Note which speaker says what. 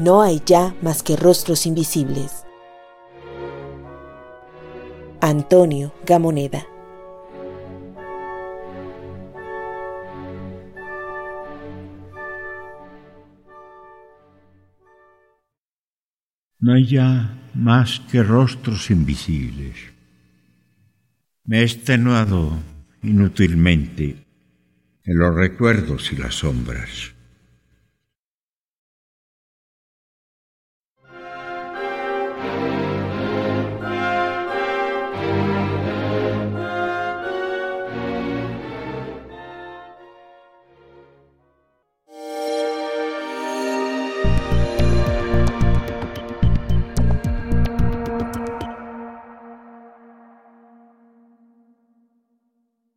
Speaker 1: No hay ya más que rostros invisibles. Antonio Gamoneda
Speaker 2: No hay ya más que rostros invisibles. Me he extenuado inútilmente en los recuerdos y las sombras.